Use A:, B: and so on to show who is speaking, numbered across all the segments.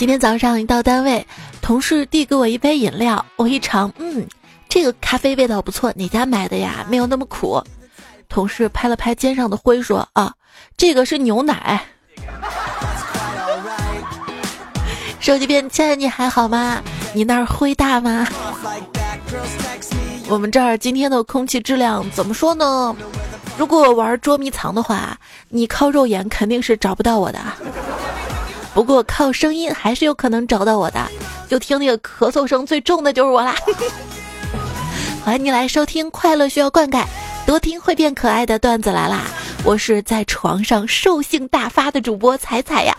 A: 今天早上一到单位，同事递给我一杯饮料，我一尝，嗯，这个咖啡味道不错，哪家买的呀？没有那么苦。同事拍了拍肩上的灰，说：“啊，这个是牛奶。”手机边，亲爱的你还好吗？你那儿灰大吗？我们这儿今天的空气质量怎么说呢？如果玩捉迷藏的话，你靠肉眼肯定是找不到我的。不过靠声音还是有可能找到我的，就听那个咳嗽声最重的就是我啦。欢迎你来收听《快乐需要灌溉》，多听会变可爱的段子来啦！我是在床上兽性大发的主播彩彩呀。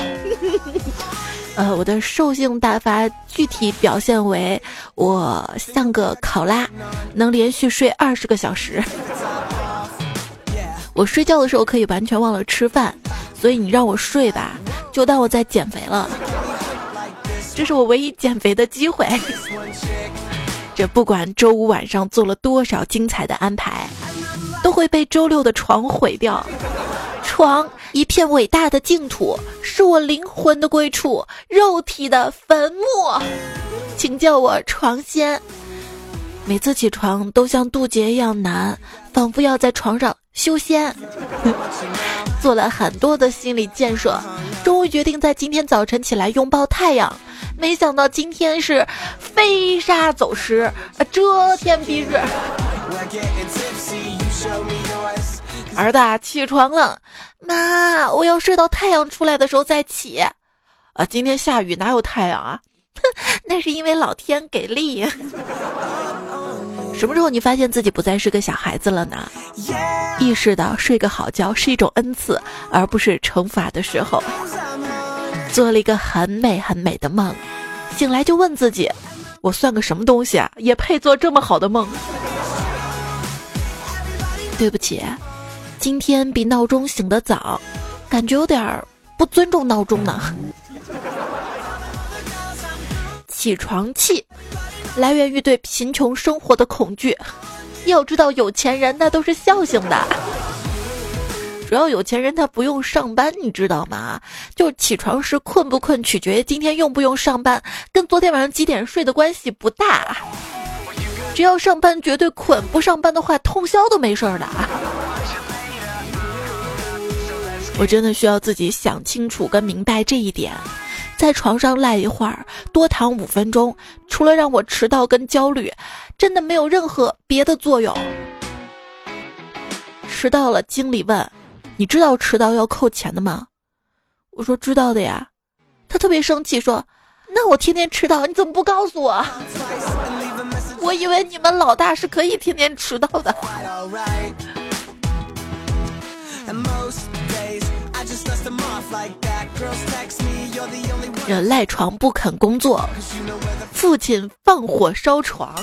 A: 呃，我的兽性大发具体表现为我像个考拉，能连续睡二十个小时。我睡觉的时候可以完全忘了吃饭，所以你让我睡吧，就当我在减肥了。这是我唯一减肥的机会。这不管周五晚上做了多少精彩的安排，都会被周六的床毁掉。床一片伟大的净土，是我灵魂的归处，肉体的坟墓，请叫我床仙。每次起床都像渡劫一样难，仿佛要在床上修仙。做了很多的心理建设，终于决定在今天早晨起来拥抱太阳。没想到今天是飞沙走石，遮天蔽日。儿子起床了，妈，我要睡到太阳出来的时候再起。啊，今天下雨哪有太阳啊？哼，那是因为老天给力。什么时候你发现自己不再是个小孩子了呢？意识到睡个好觉是一种恩赐，而不是惩罚的时候。做了一个很美很美的梦，醒来就问自己：我算个什么东西啊？也配做这么好的梦？对不起。今天比闹钟醒得早，感觉有点不尊重闹钟呢。起床气来源于对贫穷生活的恐惧。要知道，有钱人那都是孝性的。主要有钱人他不用上班，你知道吗？就起床时困不困，取决于今天用不用上班，跟昨天晚上几点睡的关系不大。只要上班绝对困，不上班的话通宵都没事儿的。我真的需要自己想清楚跟明白这一点，在床上赖一会儿，多躺五分钟，除了让我迟到跟焦虑，真的没有任何别的作用。迟到了，经理问：“你知道迟到要扣钱的吗？”我说：“知道的呀。”他特别生气说：“那我天天迟到，你怎么不告诉我？我以为你们老大是可以天天迟到的。”人赖床不肯工作，父亲放火烧床。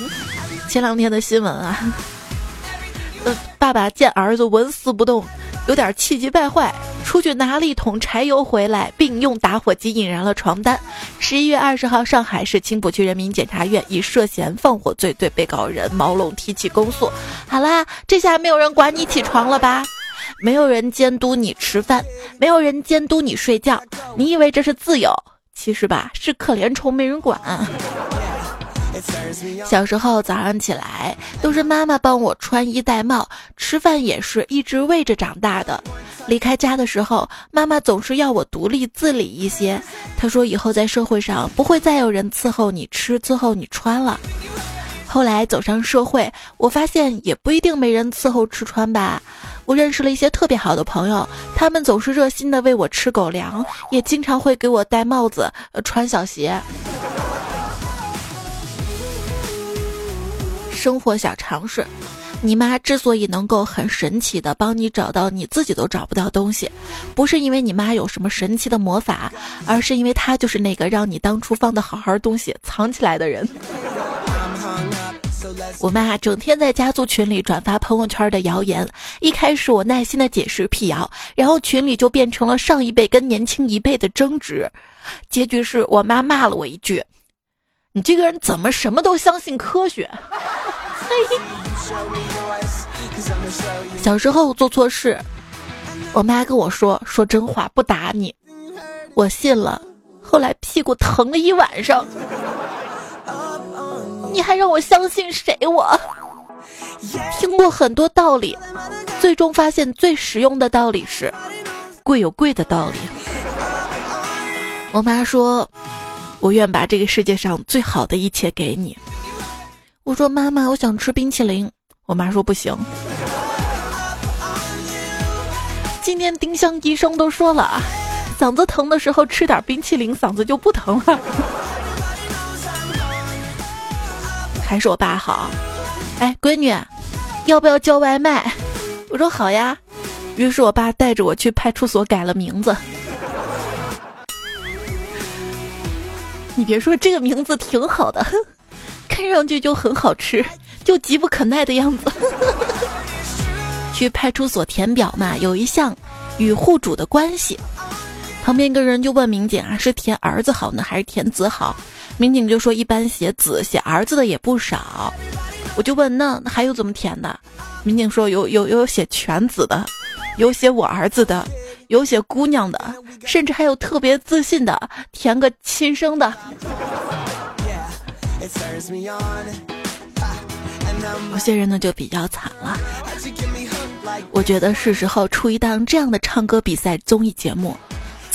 A: 前两天的新闻啊，呃，爸爸见儿子纹丝不动，有点气急败坏，出去拿了一桶柴油回来，并用打火机引燃了床单。十一月二十号，上海市青浦区人民检察院以涉嫌放火罪对被告人毛龙提起公诉。好啦，这下没有人管你起床了吧？没有人监督你吃饭，没有人监督你睡觉，你以为这是自由？其实吧，是可怜虫没人管。小时候早上起来都是妈妈帮我穿衣戴帽，吃饭也是一直喂着长大的。离开家的时候，妈妈总是要我独立自理一些。她说以后在社会上不会再有人伺候你吃，伺候你穿了。后来走上社会，我发现也不一定没人伺候吃穿吧。我认识了一些特别好的朋友，他们总是热心的喂我吃狗粮，也经常会给我戴帽子、穿小鞋。生活小常识：你妈之所以能够很神奇的帮你找到你自己都找不到东西，不是因为你妈有什么神奇的魔法，而是因为她就是那个让你当初放的好好东西藏起来的人。我妈整天在家族群里转发朋友圈的谣言，一开始我耐心的解释辟谣，然后群里就变成了上一辈跟年轻一辈的争执，结局是我妈骂了我一句：“你这个人怎么什么都相信科学？”小时候做错事，我妈跟我说：“说真话不打你。”我信了，后来屁股疼了一晚上，你还让我相信谁？我听过很多道理，最终发现最实用的道理是：贵有贵的道理。我妈说：“我愿把这个世界上最好的一切给你。”我说：“妈妈，我想吃冰淇淋。”我妈说：“不行。”今天丁香医生都说了，嗓子疼的时候吃点冰淇淋，嗓子就不疼了。还是我爸好。哎，闺女，要不要叫外卖？我说好呀。于是我爸带着我去派出所改了名字。你别说，这个名字挺好的，看上去就很好吃，就急不可耐的样子。去派出所填表嘛，有一项与户主的关系，旁边一个人就问民警啊，是填儿子好呢，还是填子好？民警就说一般写子，写儿子的也不少。我就问那还有怎么填的？民警说有有有写全子的，有写我儿子的。有写姑娘的，甚至还有特别自信的填个亲生的。有些人呢就比较惨了。我觉得是时候出一档这样的唱歌比赛综艺节目，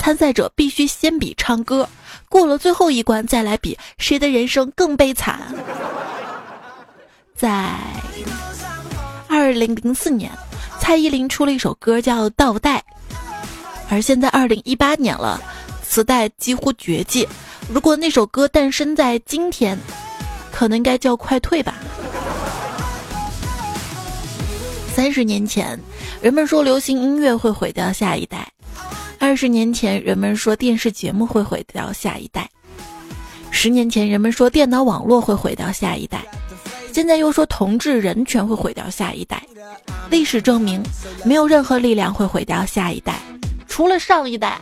A: 参赛者必须先比唱歌，过了最后一关再来比谁的人生更悲惨。在二零零四年，蔡依林出了一首歌叫《倒带》。而现在二零一八年了，磁带几乎绝迹。如果那首歌诞生在今天，可能应该叫快退吧。三十年前，人们说流行音乐会毁掉下一代；二十年前，人们说电视节目会毁掉下一代；十年前，人们说电脑网络会毁掉下一代；现在又说同志人权会毁掉下一代。历史证明，没有任何力量会毁掉下一代。除了上一代，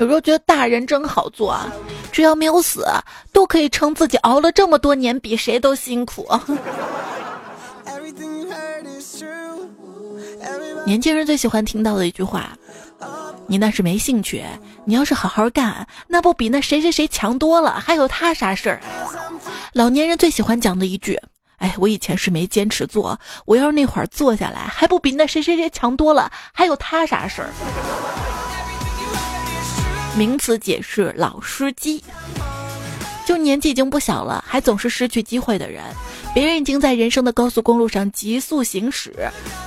A: 有时候觉得大人真好做啊，只要没有死，都可以称自己熬了这么多年，比谁都辛苦。年轻人最喜欢听到的一句话：“你那是没兴趣，你要是好好干，那不比那谁谁谁强多了？还有他啥事儿？”老年人最喜欢讲的一句。哎，我以前是没坚持做，我要是那会儿做下来，还不比那谁谁谁强多了？还有他啥事儿？名词解释：老司机，就年纪已经不小了，还总是失去机会的人。别人已经在人生的高速公路上急速行驶，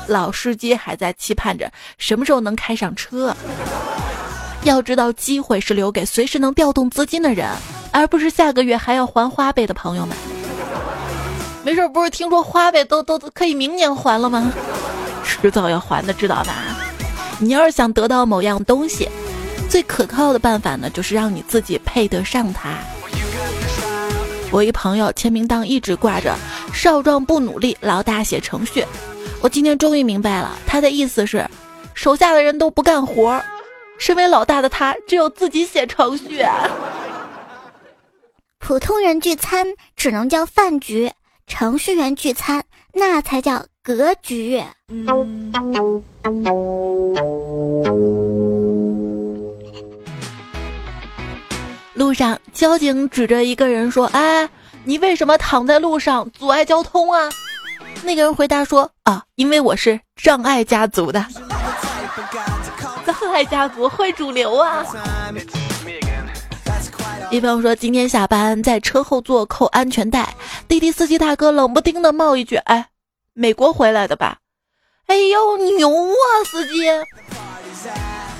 A: 老司机还在期盼着什么时候能开上车。要知道，机会是留给随时能调动资金的人，而不是下个月还要还花呗的朋友们。没事，不是听说花呗都都可以明年还了吗？迟早要还的，知道吧？你要是想得到某样东西，最可靠的办法呢，就是让你自己配得上它。我一朋友签名档一直挂着“少壮不努力，老大写程序”。我今天终于明白了，他的意思是，手下的人都不干活，身为老大的他只有自己写程序。
B: 普通人聚餐只能叫饭局。程序员聚餐，那才叫格局。
A: 路上，交警指着一个人说：“哎，你为什么躺在路上阻碍交通啊？”那个人回答说：“啊，因为我是障碍家族的，障碍家族会主流啊。”一朋友说，今天下班在车后座扣安全带，滴滴司机大哥冷不丁的冒一句：“哎，美国回来的吧？”哎呦，牛啊，司机！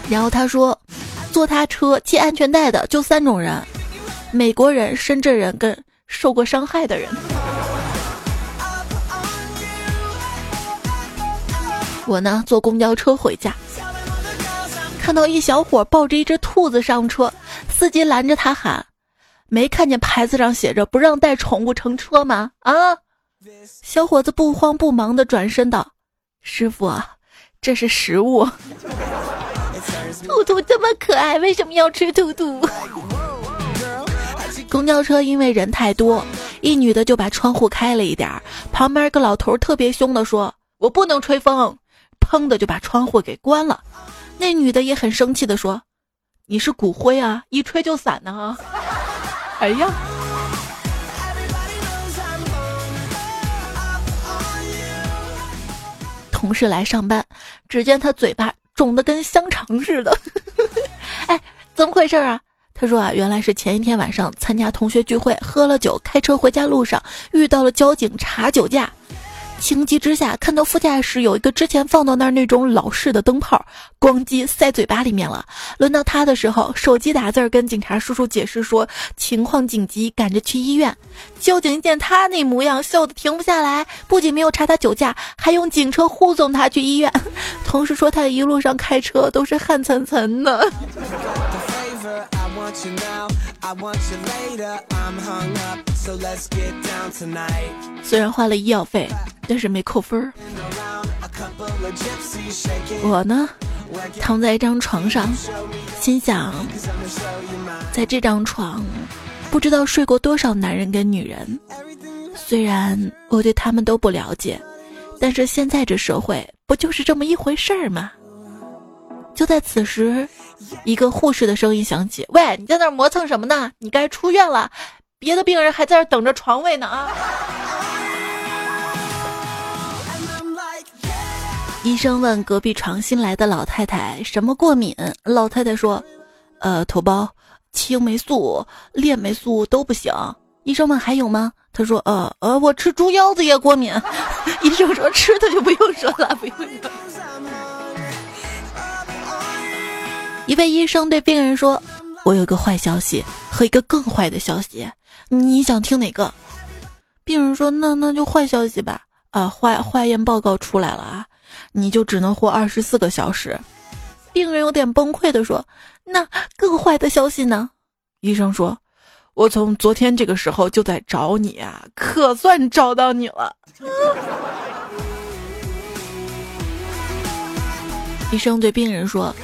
A: 然后他说，坐他车系安全带的就三种人：美国人、深圳人跟受过伤害的人。我呢，坐公交车回家。看到一小伙抱着一只兔子上车，司机拦着他喊：“没看见牌子上写着不让带宠物乘车吗？”啊！小伙子不慌不忙地转身道：“师傅，这是食物。兔兔这么可爱，为什么要吃兔兔？” 公交车因为人太多，一女的就把窗户开了一点儿，旁边个老头特别凶的说：“我不能吹风。”砰的就把窗户给关了。那女的也很生气的说：“你是骨灰啊，一吹就散呢。”哎呀！同事来上班，只见他嘴巴肿的跟香肠似的。哎，怎么回事啊？他说啊，原来是前一天晚上参加同学聚会，喝了酒，开车回家路上遇到了交警查酒驾。情急之下，看到副驾驶有一个之前放到那儿那种老式的灯泡，咣叽塞嘴巴里面了。轮到他的时候，手机打字儿跟警察叔叔解释说情况紧急，赶着去医院。交警见他那模样，笑得停不下来，不仅没有查他酒驾，还用警车护送他去医院。同时说他一路上开车都是汗涔涔的。虽然花了医药费，但是没扣分儿。我呢，躺在一张床上，心想，在这张床，不知道睡过多少男人跟女人。虽然我对他们都不了解，但是现在这社会不就是这么一回事儿吗？就在此时，一个护士的声音响起：“喂，你在那磨蹭什么呢？你该出院了，别的病人还在这等着床位呢啊！”医生问隔壁床新来的老太太什么过敏，老太太说：“呃，头孢、青霉素、链霉素都不行。”医生问还有吗？他说：“呃呃，我吃猪腰子也过敏。”医生说：“吃的就不用说了，不用说。”一位医生对病人说：“我有个坏消息和一个更坏的消息，你想听哪个？”病人说：“那那就坏消息吧。啊，化化验报告出来了啊，你就只能活二十四个小时。”病人有点崩溃的说：“那更坏的消息呢？”医生说：“我从昨天这个时候就在找你啊，可算找到你了。”医生对病人说。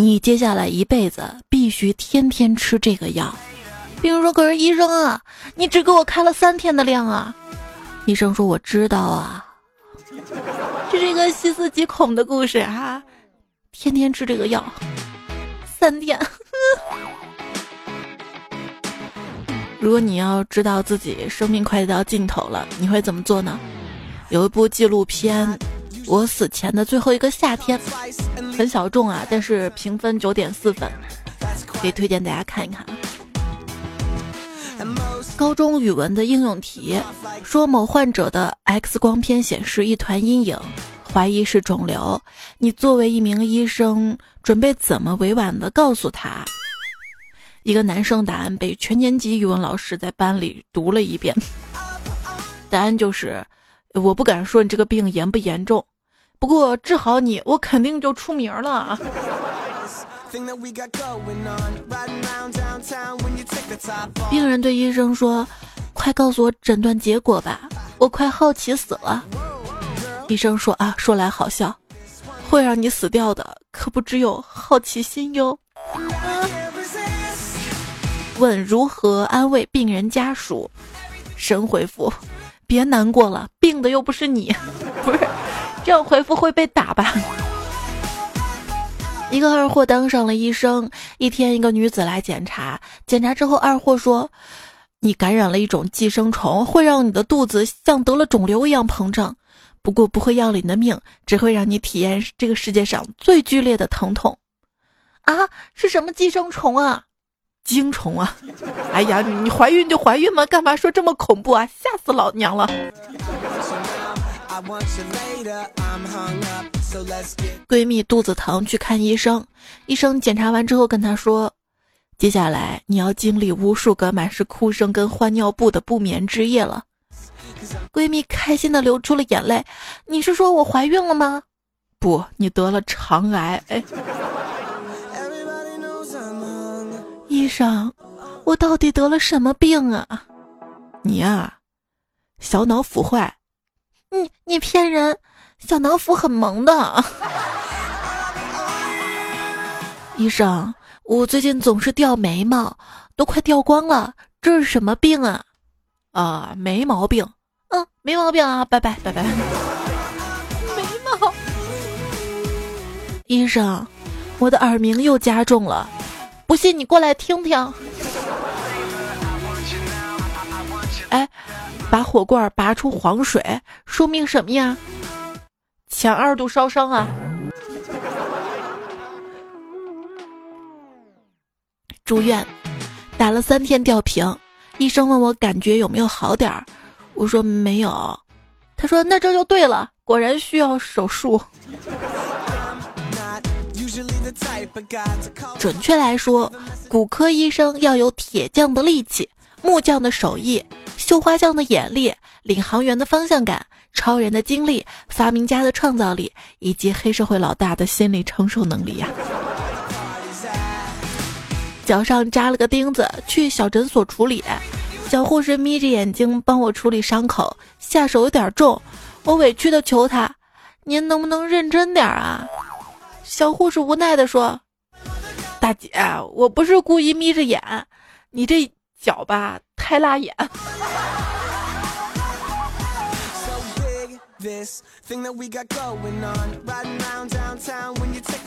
A: 你接下来一辈子必须天天吃这个药。病人说：“可是医生啊，你只给我开了三天的量啊。”医生说：“我知道啊，这是一个细思极恐的故事哈，天天吃这个药，三天。如果你要知道自己生命快到尽头了，你会怎么做呢？有一部纪录片。我死前的最后一个夏天，很小众啊，但是评分九点四分，可以推荐大家看一看。高中语文的应用题说，某患者的 X 光片显示一团阴影，怀疑是肿瘤。你作为一名医生，准备怎么委婉的告诉他？一个男生答案被全年级语文老师在班里读了一遍，答案就是：我不敢说你这个病严不严重。不过治好你，我肯定就出名了。病人对医生说：“快告诉我诊断结果吧，我快好奇死了。”医生说：“啊，说来好笑，会让你死掉的可不只有好奇心哟。”问如何安慰病人家属？神回复：“别难过了，病的又不是你，不是。”这样回复会被打吧？一个二货当上了医生。一天，一个女子来检查，检查之后，二货说：“你感染了一种寄生虫，会让你的肚子像得了肿瘤一样膨胀，不过不会要了你的命，只会让你体验这个世界上最剧烈的疼痛。”啊，是什么寄生虫啊？精虫啊！哎呀，你怀孕就怀孕嘛，干嘛说这么恐怖啊？吓死老娘了！闺蜜肚子疼去看医生，医生检查完之后跟她说：“接下来你要经历无数个满是哭声跟换尿布的不眠之夜了。”闺蜜开心的流出了眼泪。你是说我怀孕了吗？不，你得了肠癌。哎，医生，我到底得了什么病啊？你呀，小脑腐坏。你你骗人，小脑腐很萌的。医生，我最近总是掉眉毛，都快掉光了，这是什么病啊？啊，没毛病。嗯，没毛病啊，拜拜拜拜。眉毛，医生，我的耳鸣又加重了，不信你过来听听。哎，把火罐拔出黄水，说明什么呀？前二度烧伤啊！住院，打了三天吊瓶，医生问我感觉有没有好点儿，我说没有，他说那这就对了，果然需要手术。准确来说，骨科医生要有铁匠的力气。木匠的手艺，绣花匠的眼力，领航员的方向感，超人的精力，发明家的创造力，以及黑社会老大的心理承受能力呀！脚上扎了个钉子，去小诊所处理，小护士眯着眼睛帮我处理伤口，下手有点重，我委屈的求他：“您能不能认真点啊？”小护士无奈的说：“大姐，我不是故意眯着眼，你这……”脚吧太辣眼。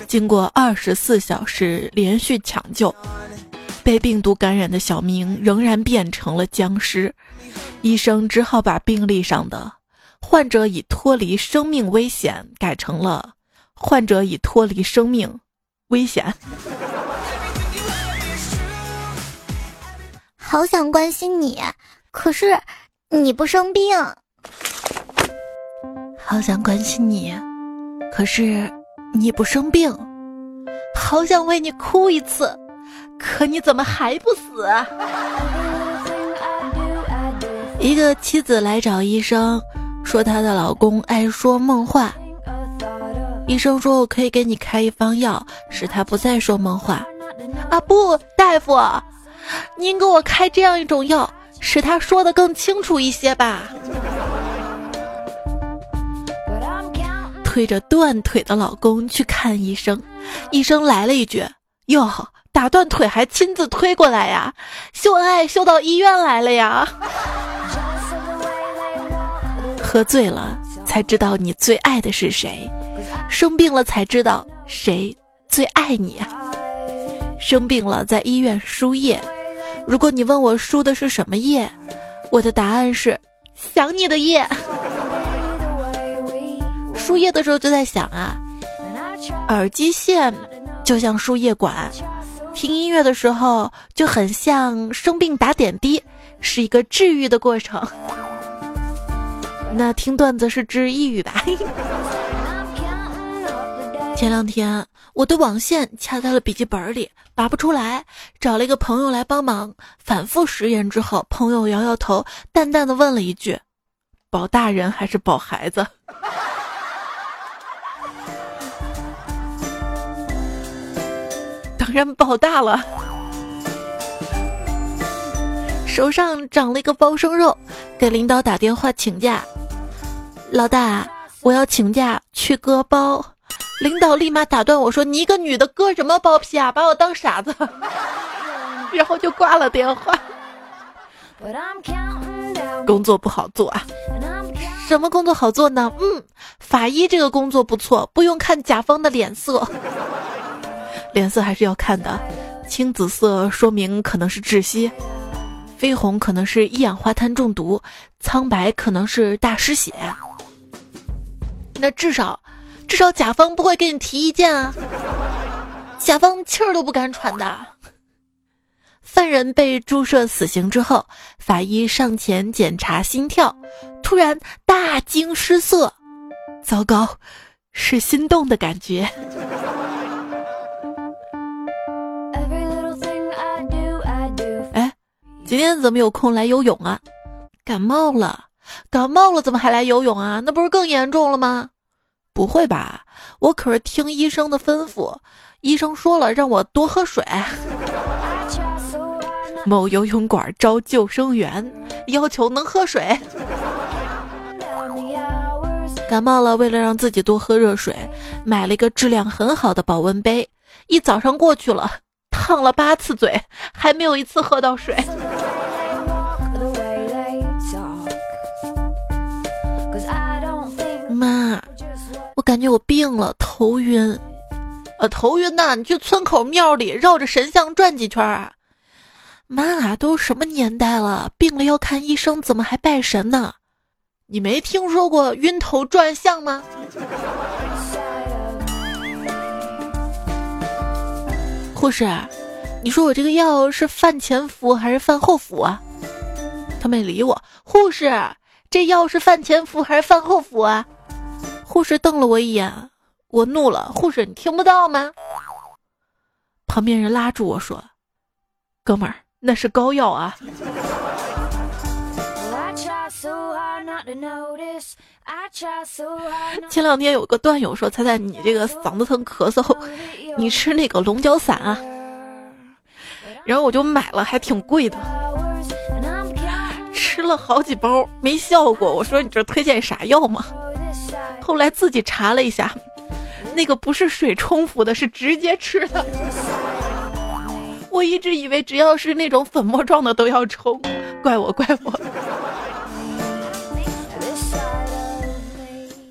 A: 经过二十四小时连续抢救，被病毒感染的小明仍然变成了僵尸。医生只好把病历上的“患者已脱离生命危险”改成了“患者已脱离生命危险”。
B: 好想关心你，可是你不生病。
A: 好想关心你，可是你不生病。好想为你哭一次，可你怎么还不死？一个妻子来找医生，说她的老公爱说梦话。医生说：“我可以给你开一方药，使他不再说梦话。”啊，不，大夫。您给我开这样一种药，使他说的更清楚一些吧。推着断腿的老公去看医生，医生来了一句：“哟，打断腿还亲自推过来呀？秀恩爱秀到医院来了呀？”喝醉了才知道你最爱的是谁，生病了才知道谁最爱你啊。生病了在医院输液。如果你问我输的是什么液，我的答案是想你的液。输液的时候就在想啊，耳机线就像输液管，听音乐的时候就很像生病打点滴，是一个治愈的过程。那听段子是治抑郁吧？前两天。我的网线卡在了笔记本里，拔不出来，找了一个朋友来帮忙。反复实验之后，朋友摇摇头，淡淡的问了一句：“保大人还是保孩子？” 当然保大了。手上长了一个包生肉，给领导打电话请假。老大，我要请假去割包。领导立马打断我说：“你一个女的割什么包皮啊？把我当傻子！” 然后就挂了电话。工作不好做啊？什么工作好做呢？嗯，法医这个工作不错，不用看甲方的脸色，脸色还是要看的。青紫色说明可能是窒息，绯红可能是一氧化碳中毒，苍白可能是大失血。那至少。至少甲方不会给你提意见啊！甲方气儿都不敢喘的。犯人被注射死刑之后，法医上前检查心跳，突然大惊失色。糟糕，是心动的感觉。哎，今天怎么有空来游泳啊？感冒了，感冒了怎么还来游泳啊？那不是更严重了吗？不会吧？我可是听医生的吩咐，医生说了让我多喝水。某游泳馆招救生员，要求能喝水。感冒了，为了让自己多喝热水，买了一个质量很好的保温杯。一早上过去了，烫了八次嘴，还没有一次喝到水。妈。我感觉我病了，头晕。呃，头晕呐，你去村口庙里绕着神像转几圈啊。妈，都什么年代了，病了要看医生，怎么还拜神呢？你没听说过晕头转向吗？护士，你说我这个药是饭前服还是饭后服啊？他没理我。护士，这药是饭前服还是饭后服啊？护士瞪了我一眼，我怒了。护士，你听不到吗？旁边人拉住我说：“哥们儿，那是膏药啊。”前两天有个段友说：“猜猜你这个嗓子疼咳嗽，你吃那个龙角散啊？”然后我就买了，还挺贵的，吃了好几包没效果。我说：“你这推荐啥药吗？”后来自己查了一下，那个不是水冲服的，是直接吃的。我一直以为只要是那种粉末状的都要冲，怪我怪我。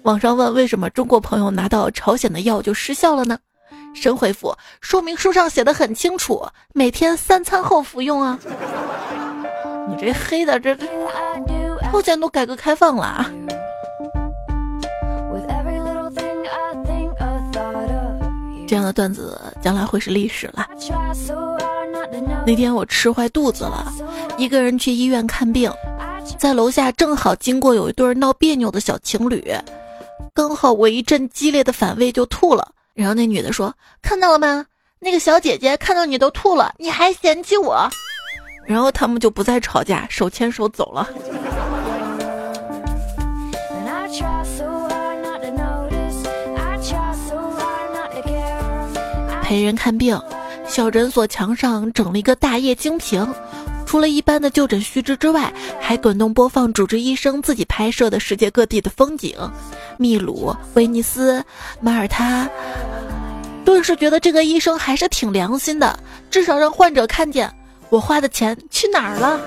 A: 网上问为什么中国朋友拿到朝鲜的药就失效了呢？神回复：说明书上写的很清楚，每天三餐后服用啊。你这黑的，这这，朝鲜都改革开放了啊。这样的段子将来会是历史了。那天我吃坏肚子了，一个人去医院看病，在楼下正好经过有一对闹别扭的小情侣。刚好我一阵激烈的反胃就吐了，然后那女的说：“看到了吗？那个小姐姐看到你都吐了，你还嫌弃我？”然后他们就不再吵架，手牵手走了。陪人看病，小诊所墙上整了一个大液晶屏。除了一般的就诊须知之外，还滚动播放主治医生自己拍摄的世界各地的风景，秘鲁、威尼斯、马耳他。顿时觉得这个医生还是挺良心的，至少让患者看见我花的钱去哪儿了。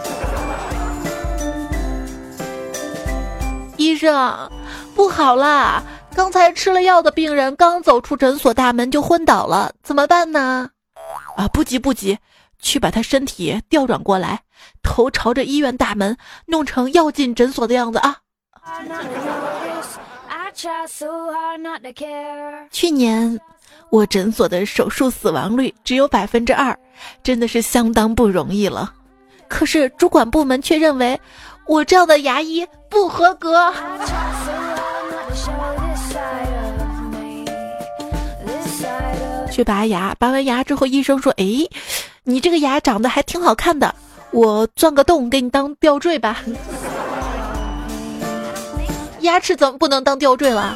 A: 医生，不好啦！刚才吃了药的病人刚走出诊所大门就昏倒了，怎么办呢？啊，不急不急。去把他身体调转过来，头朝着医院大门，弄成要进诊所的样子啊！去年我诊所的手术死亡率只有百分之二，真的是相当不容易了。可是主管部门却认为我这样的牙医不合格。去拔牙，拔完牙之后，医生说：“哎。”你这个牙长得还挺好看的，我钻个洞给你当吊坠吧。牙齿怎么不能当吊坠了？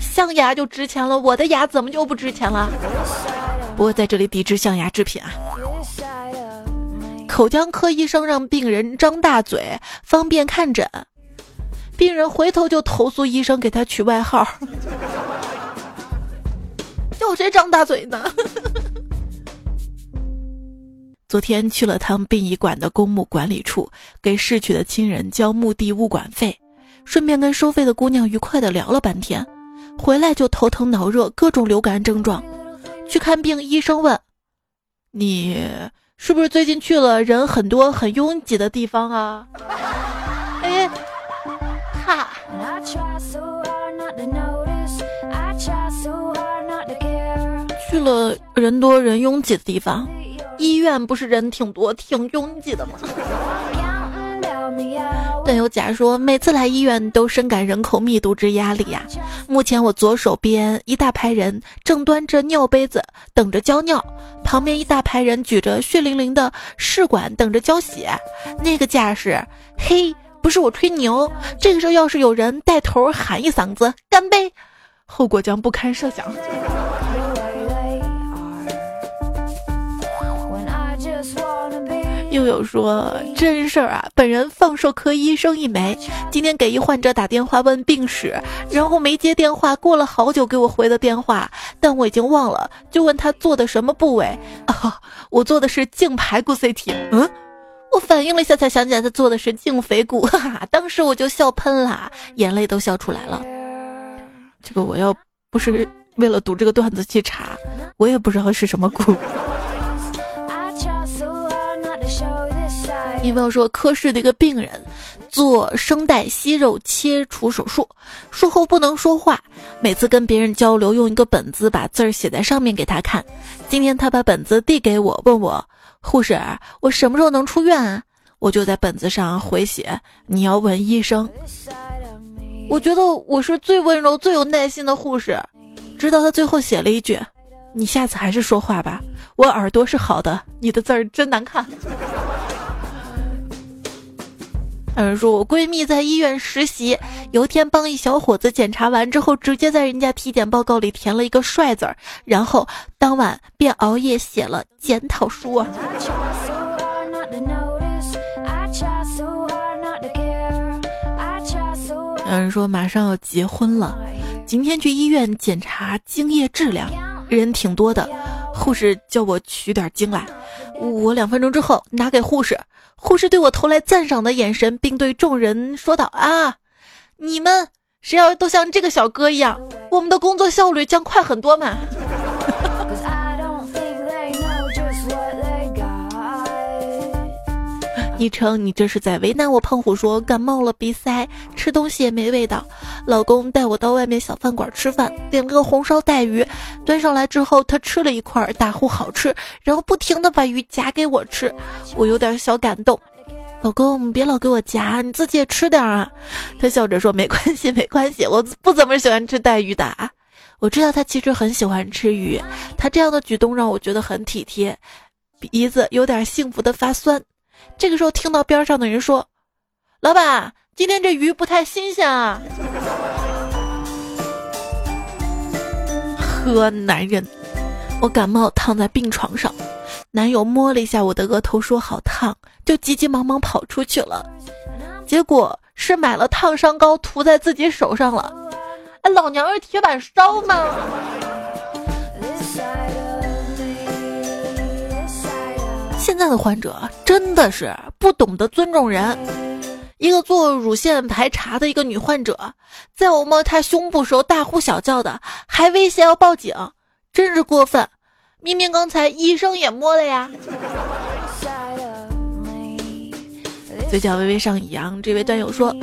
A: 象牙就值钱了，我的牙怎么就不值钱了？不过在这里抵制象牙制品啊。口腔科医生让病人张大嘴，方便看诊。病人回头就投诉医生给他取外号，叫谁张大嘴呢？昨天去了趟殡仪馆的公墓管理处，给逝去的亲人交墓地物管费，顺便跟收费的姑娘愉快的聊了半天。回来就头疼脑热，各种流感症状。去看病，医生问：“你是不是最近去了人很多、很拥挤的地方啊？”哎，哈，了人多人拥挤的地方。医院不是人挺多、挺拥挤的吗？段友甲说，每次来医院都深感人口密度之压力呀。目前我左手边一大排人正端着尿杯子等着交尿，旁边一大排人举着血淋淋的试管等着交血，那个架势，嘿，不是我吹牛。这个时候要是有人带头喊一嗓子干杯，后果将不堪设想。又有说真事儿啊！本人放射科医生一枚，今天给一患者打电话问病史，然后没接电话，过了好久给我回的电话，但我已经忘了，就问他做的什么部位啊？我做的是颈排骨 CT。嗯，我反应了一下才想起来他做的是颈腓骨，哈哈，当时我就笑喷了，眼泪都笑出来了。这个我要不是为了读这个段子去查，我也不知道是什么骨。你朋友说，科室的一个病人做声带息肉切除手术，术后不能说话，每次跟别人交流用一个本子把字儿写在上面给他看。今天他把本子递给我，问我护士，我什么时候能出院啊？我就在本子上回写，你要问医生。我觉得我是最温柔、最有耐心的护士，直到他最后写了一句：“你下次还是说话吧，我耳朵是好的，你的字儿真难看。”有人说我闺蜜在医院实习，有一天帮一小伙子检查完之后，直接在人家体检报告里填了一个“帅”字儿，然后当晚便熬夜写了检讨书啊。有人说马上要结婚了，今天去医院检查精液质量，人挺多的，护士叫我取点精来，我两分钟之后拿给护士。护士对我投来赞赏的眼神，并对众人说道：“啊，你们谁要都像这个小哥一样，我们的工作效率将快很多嘛。”昵称你这是在为难我？胖虎说感冒了鼻塞，吃东西也没味道。老公带我到外面小饭馆吃饭，点了个红烧带鱼，端上来之后他吃了一块，大呼好吃，然后不停的把鱼夹给我吃，我有点小感动。老公别老给我夹，你自己也吃点啊。他笑着说没关系没关系，我不怎么喜欢吃带鱼的。啊。我知道他其实很喜欢吃鱼，他这样的举动让我觉得很体贴，鼻子有点幸福的发酸。这个时候，听到边上的人说：“老板，今天这鱼不太新鲜啊。”呵，男人，我感冒躺在病床上，男友摸了一下我的额头，说好烫，就急急忙忙跑出去了。结果是买了烫伤膏涂在自己手上了。哎，老娘是铁板烧吗？现在的患者真的是不懂得尊重人。一个做乳腺排查的一个女患者，在我摸她胸部时候大呼小叫的，还威胁要报警，真是过分！明明刚才医生也摸了呀。嘴角微微上扬，这位段友说。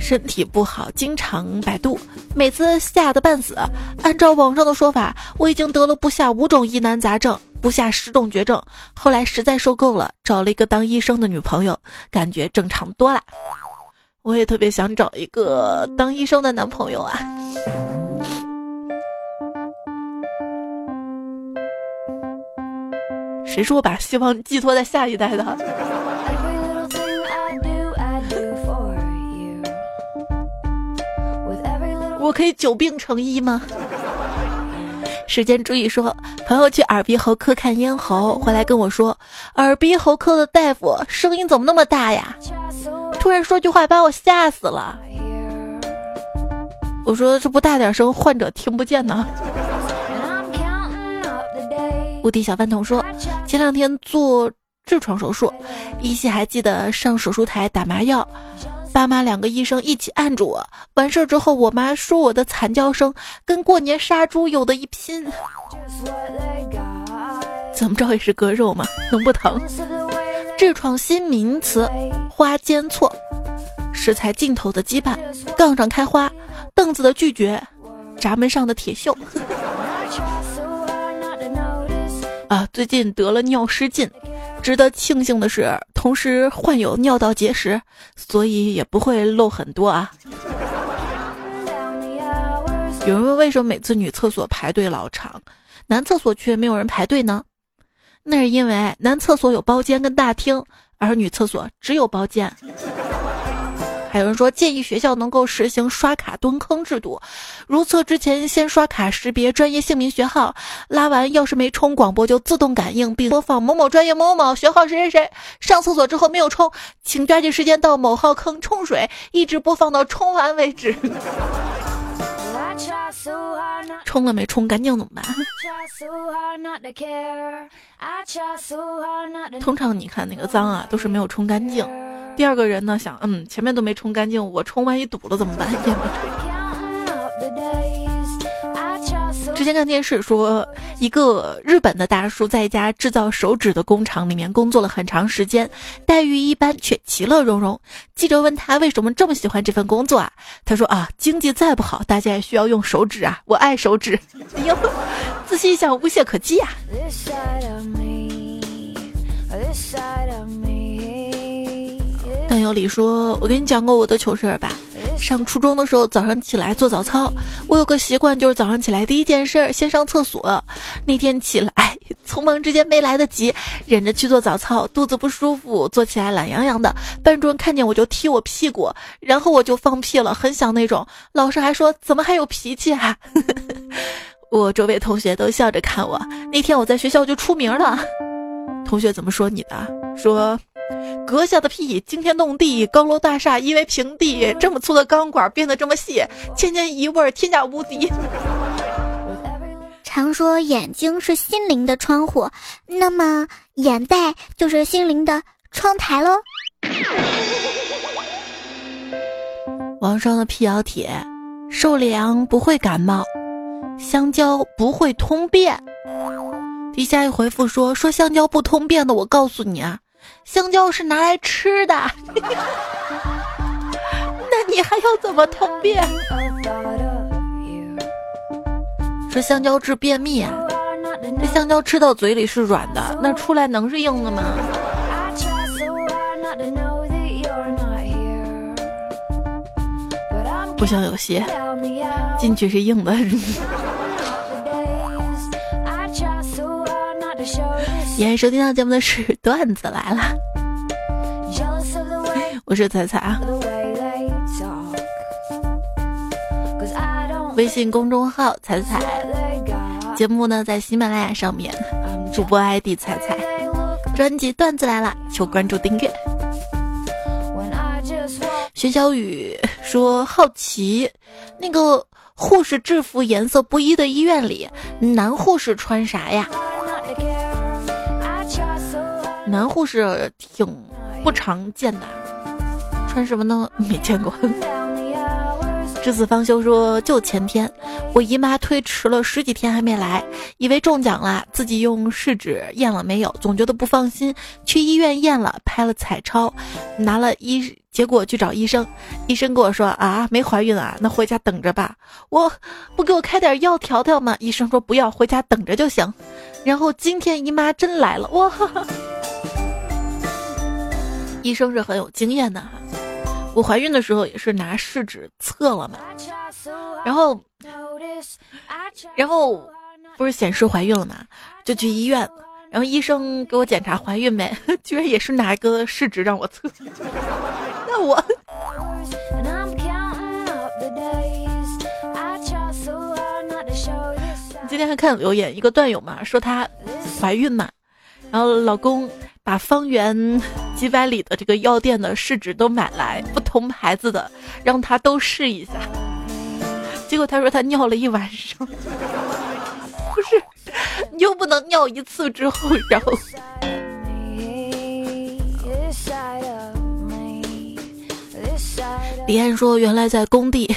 A: 身体不好，经常百度，每次吓得半死。按照网上的说法，我已经得了不下五种疑难杂症，不下十种绝症。后来实在受够了，找了一个当医生的女朋友，感觉正常多了。我也特别想找一个当医生的男朋友啊！谁说我把希望寄托在下一代的？我可以久病成医吗？时间注意说，朋友去耳鼻喉科看咽喉，回来跟我说，耳鼻喉科的大夫声音怎么那么大呀？突然说句话把我吓死了。我说这不大点声，患者听不见呢。无敌小饭桶说，前两天做痔疮手术，依稀还记得上手术台打麻药。爸妈两个医生一起按住我，完事儿之后，我妈说我的惨叫声跟过年杀猪有的一拼。怎么着也是割肉嘛，能不疼？痔疮新名词，花间错，食材尽头的羁绊，杠上开花，凳子的拒绝，闸门上的铁锈。啊，最近得了尿失禁。值得庆幸的是，同时患有尿道结石，所以也不会漏很多啊。有人问为什么每次女厕所排队老长，男厕所却没有人排队呢？那是因为男厕所有包间跟大厅，而女厕所只有包间。还有人说建议学校能够实行刷卡蹲坑制度，如厕之前先刷卡识别专业姓名学号，拉完要是没冲广播就自动感应并播放某某专业某某学号谁谁谁。上厕所之后没有冲，请抓紧时间到某号坑冲水，一直播放到冲完为止。冲了没冲干净怎么办？通常你看那个脏啊，都是没有冲干净。第二个人呢想，嗯，前面都没冲干净，我冲万一堵了怎么办？之前看电视说，一个日本的大叔在一家制造手指的工厂里面工作了很长时间，待遇一般却其乐融融。记者问他为什么这么喜欢这份工作啊？他说啊，经济再不好，大家也需要用手指啊，我爱手指。哎呦，仔细一想，无懈可击呀。段有理说：“我跟你讲过我的糗事儿吧。上初中的时候，早上起来做早操，我有个习惯，就是早上起来第一件事儿先上厕所。那天起来，匆忙之间没来得及，忍着去做早操，肚子不舒服，坐起来懒洋洋的。班主任看见我就踢我屁股，然后我就放屁了，很响那种。老师还说怎么还有脾气啊？我周围同学都笑着看我。那天我在学校就出名了。同学怎么说你的？说。”阁下的屁惊天动地，高楼大厦夷为平地。这么粗的钢管变得这么细，千年一味天下无敌。
B: 常说眼睛是心灵的窗户，那么眼袋就是心灵的窗台喽。
A: 网上的辟谣帖：受凉不会感冒，香蕉不会通便。底下一回复说：说香蕉不通便的，我告诉你啊。香蕉是拿来吃的，那你还要怎么通便？说香蕉治便秘啊，这香蕉吃到嘴里是软的，那出来能是硬的吗？不像有些进去是硬的。今天收听到节目的是段子来了，我是彩彩啊。微信公众号彩彩，节目呢在喜马拉雅上面，主播 ID 彩彩，专辑段子来了，求关注订阅。薛小雨说好奇，那个护士制服颜色不一的医院里，男护士穿啥呀？男护士挺不常见的，穿什么呢？没见过。栀子方休说，就前天，我姨妈推迟了十几天还没来，以为中奖了，自己用试纸验了没有，总觉得不放心，去医院验了，拍了彩超，拿了医结果去找医生，医生跟我说啊，没怀孕啊，那回家等着吧。我不给我开点药调调吗？医生说不要，回家等着就行。然后今天姨妈真来了，哇！哈哈医生是很有经验的哈，我怀孕的时候也是拿试纸测了嘛，然后，然后不是显示怀孕了嘛，就去医院，然后医生给我检查怀孕没，居然也是拿个试纸让我测，那我，今天还看留言，一个段友嘛说她怀孕嘛，然后老公。把方圆几百里的这个药店的试纸都买来，不同牌子的，让他都试一下。结果他说他尿了一晚上，不是，你又不能尿一次之后，然后。李艳说，原来在工地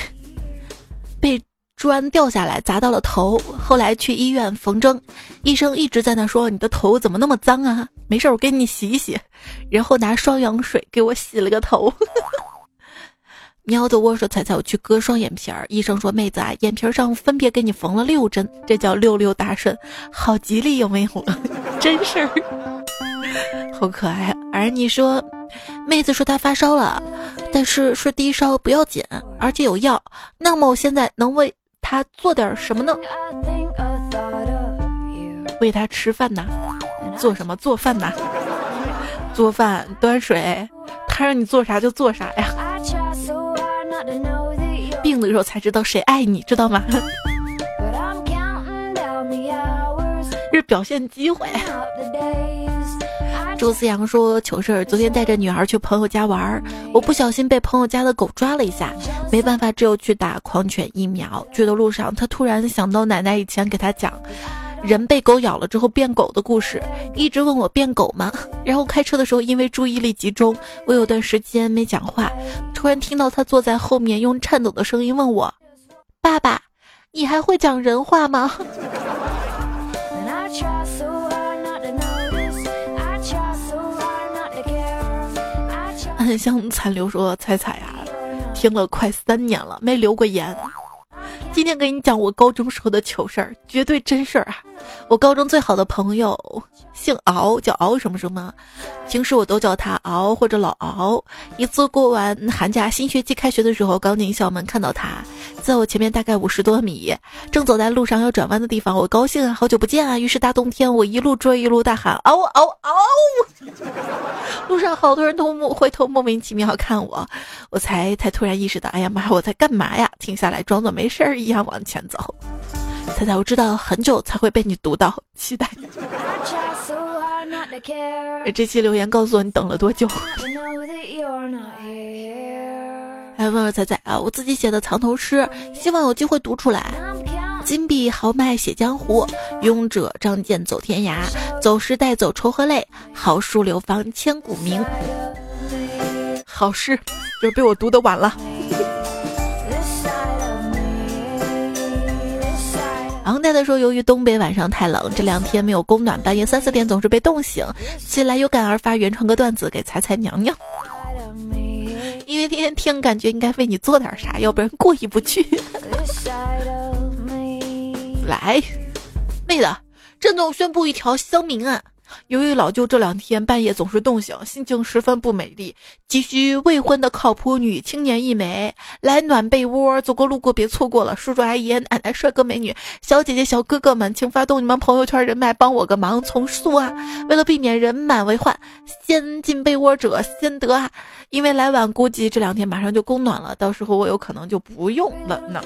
A: 被。砖掉下来砸到了头，后来去医院缝针，医生一直在那说：“你的头怎么那么脏啊？没事，我给你洗一洗。”然后拿双氧水给我洗了个头。喵的窝说：“彩彩，我去割双眼皮儿。”医生说：“妹子啊，眼皮上分别给你缝了六针，这叫六六大顺，好吉利有没有？真事儿，好可爱啊！”而你说，妹子说她发烧了，但是是低烧，不要紧，而且有药。那么我现在能为？她做点什么呢？喂她吃饭呢？做什么？做饭吧？做饭、端水，他让你做啥就做啥呀。病的时候才知道谁爱你，知道吗？这是表现机会。周思阳说糗事儿，昨天带着女儿去朋友家玩儿，我不小心被朋友家的狗抓了一下，没办法，只有去打狂犬疫苗。去的路上，他突然想到奶奶以前给他讲，人被狗咬了之后变狗的故事，一直问我变狗吗？然后开车的时候，因为注意力集中，我有段时间没讲话，突然听到他坐在后面用颤抖的声音问我：“爸爸，你还会讲人话吗？暗香残留说：“彩彩呀，听了快三年了，没留过言。今天给你讲我高中时候的糗事儿，绝对真事儿啊！我高中最好的朋友。”姓敖，叫敖什么什么，平时我都叫他敖或者老敖。一次过完寒假，新学期开学的时候，刚进校门看到他，在我前面大概五十多米，正走在路上要转弯的地方，我高兴啊，好久不见啊！于是大冬天，我一路追一路大喊嗷嗷嗷！路上好多人都莫回头莫名其妙看我，我才才突然意识到，哎呀妈，我在干嘛呀？停下来，装作没事儿一样往前走。猜猜，我知道很久才会被你读到，期待。这期留言告诉我你等了多久。还有问问彩彩啊，我自己写的藏头诗，希望有机会读出来。金碧豪迈写江湖，勇者仗剑走天涯，走时带走愁和泪，好书流芳千古名。好诗，就是被我读的晚了。昂太太说：“由于东北晚上太冷，这两天没有供暖，半夜三四点总是被冻醒。起来有感而发，原创个段子给彩彩娘娘。因为天天听，感觉应该为你做点啥，要不然过意不去。来，妹子，郑总宣布一条乡民案。”由于老舅这两天半夜总是冻醒，心情十分不美丽，急需未婚的靠谱女青年一枚来暖被窝。走过路过别错过了，叔叔阿姨奶奶帅哥美女小姐姐小哥哥们，请发动你们朋友圈人脉帮我个忙，从速啊！为了避免人满为患，先进被窝者先得啊！因为来晚，估计这两天马上就供暖了，到时候我有可能就不用了呢。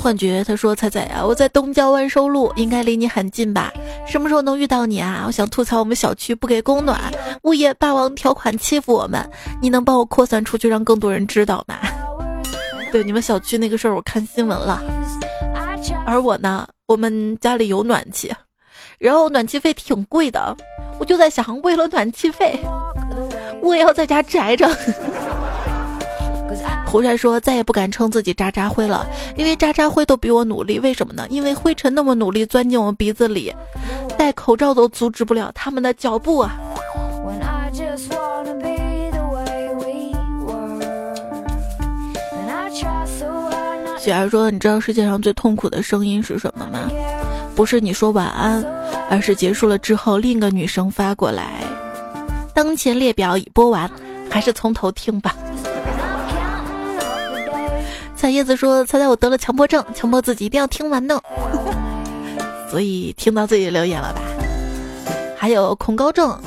A: 幻觉，他说：“彩彩呀，我在东郊万寿路，应该离你很近吧？什么时候能遇到你啊？我想吐槽我们小区不给供暖，物业霸王条款欺负我们，你能帮我扩散出去，让更多人知道吗？” 对，你们小区那个事儿我看新闻了。而我呢，我们家里有暖气，然后暖气费挺贵的，我就在想，为了暖气费，我也要在家宅着。胡帅说：“再也不敢称自己渣渣灰了，因为渣渣灰都比我努力。为什么呢？因为灰尘那么努力钻进我鼻子里，戴口罩都阻止不了他们的脚步啊！”雪儿说：“你知道世界上最痛苦的声音是什么吗？不是你说晚安，而是结束了之后，另一个女生发过来，当前列表已播完，还是从头听吧。”小叶子说：“猜猜我得了强迫症，强迫自己一定要听完呢。所以听到自己留言了吧？还有恐高症，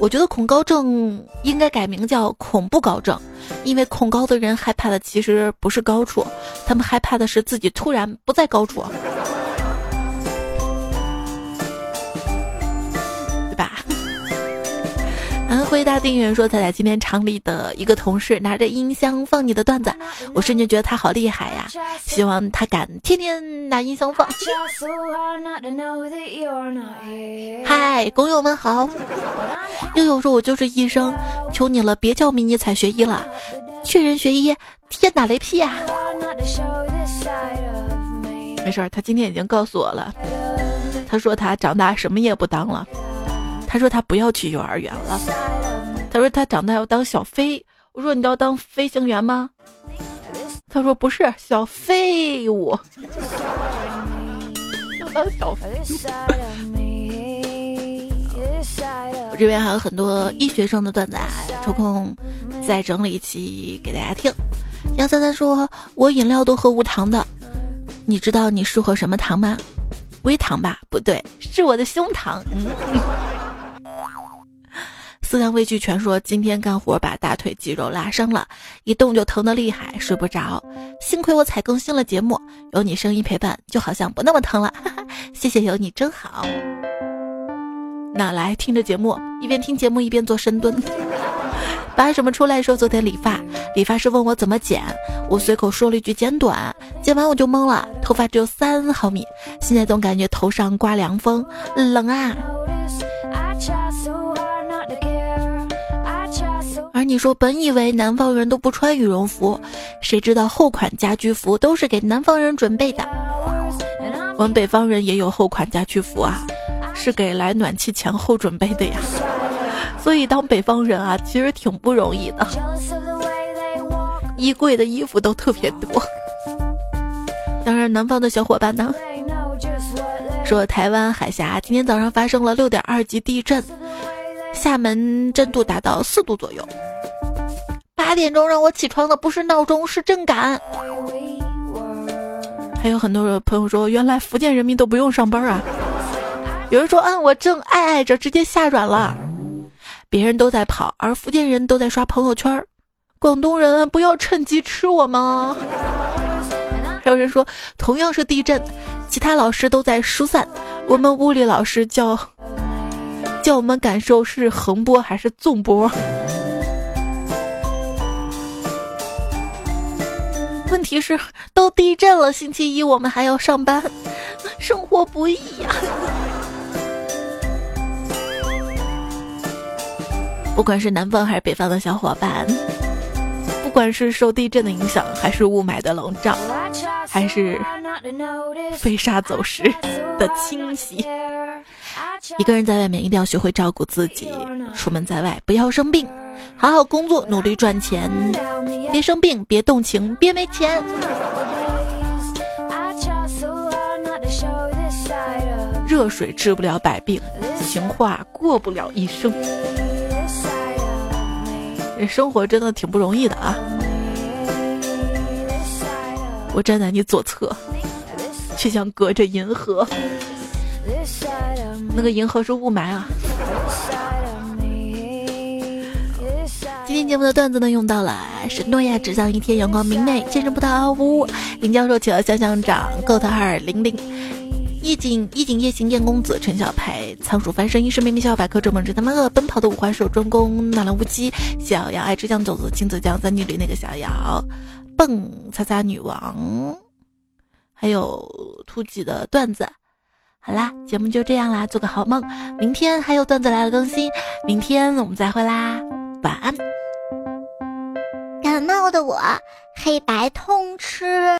A: 我觉得恐高症应该改名叫恐怖高症，因为恐高的人害怕的其实不是高处，他们害怕的是自己突然不在高处。”对吧安徽大定远说：“彩彩今天厂里的一个同事拿着音箱放你的段子，我瞬间觉得他好厉害呀！希望他敢天天拿音箱放。”嗨，工友们好！悠悠说：“我就是医生，求你了，别叫迷你彩学医了，确认学医，天打雷劈呀！”没事儿，他今天已经告诉我了，他说他长大什么也不当了。他说他不要去幼儿园了。他说他长大要当小飞。我说你要当飞行员吗？他说不是，小废物。小飞。我这边还有很多医学生的段子，抽空再整理一期给大家听。杨三三说：“我饮料都喝无糖的，你知道你适合什么糖吗？微糖吧？不对，是我的胸膛。”思想畏惧全说今天干活把大腿肌肉拉伤了，一动就疼得厉害，睡不着。幸亏我才更新了节目，有你声音陪伴，就好像不那么疼了。哈 哈谢谢有你真好。那来听着节目，一边听节目一边做深蹲。把什么出来说昨天理发，理发师问我怎么剪，我随口说了一句剪短，剪完我就懵了，头发只有三毫米，现在总感觉头上刮凉风，冷啊。你说，本以为南方人都不穿羽绒服，谁知道厚款家居服都是给南方人准备的。我们北方人也有厚款家居服啊，是给来暖气前后准备的呀。所以当北方人啊，其实挺不容易的。衣柜的衣服都特别多。当然，南方的小伙伴呢，说台湾海峡今天早上发生了六点二级地震，厦门震度达到四度左右。八点钟让我起床的不是闹钟，是震感。还有很多朋友说，原来福建人民都不用上班啊。有人说，嗯，我正爱爱着，直接下软了。别人都在跑，而福建人都在刷朋友圈。广东人不要趁机吃我吗？还有人说，同样是地震，其他老师都在疏散，我们物理老师叫叫我们感受是横波还是纵波。问题是，都地震了，星期一我们还要上班，生活不易呀。不管是南方还是北方的小伙伴，不管是受地震的影响，还是雾霾的笼罩，还是飞沙走石的侵袭，一个人在外面一定要学会照顾自己，出门在外不要生病。好好工作，努力赚钱，别生病，别动情，别没钱。热水治不了百病，情话过不了一生。这生活真的挺不容易的啊！我站在你左侧，却像隔着银河。那个银河是雾霾啊。今天节目的段子呢，用到了是诺亚只想一天阳光明媚，健身葡萄屋林教授企鹅香香长 Goat 二零零夜景夜景夜行燕公子陈小排仓鼠翻身一世妹妹小百科周梦之他妈恶奔跑的五环手专攻纳兰无羁小杨爱吃酱肘子亲子酱三女里那个小姚蹦擦擦女王，还有突击的段子。好啦，节目就这样啦，做个好梦，明天还有段子来了更新，明天我们再会啦，晚安。
B: 感冒的我，黑白通吃。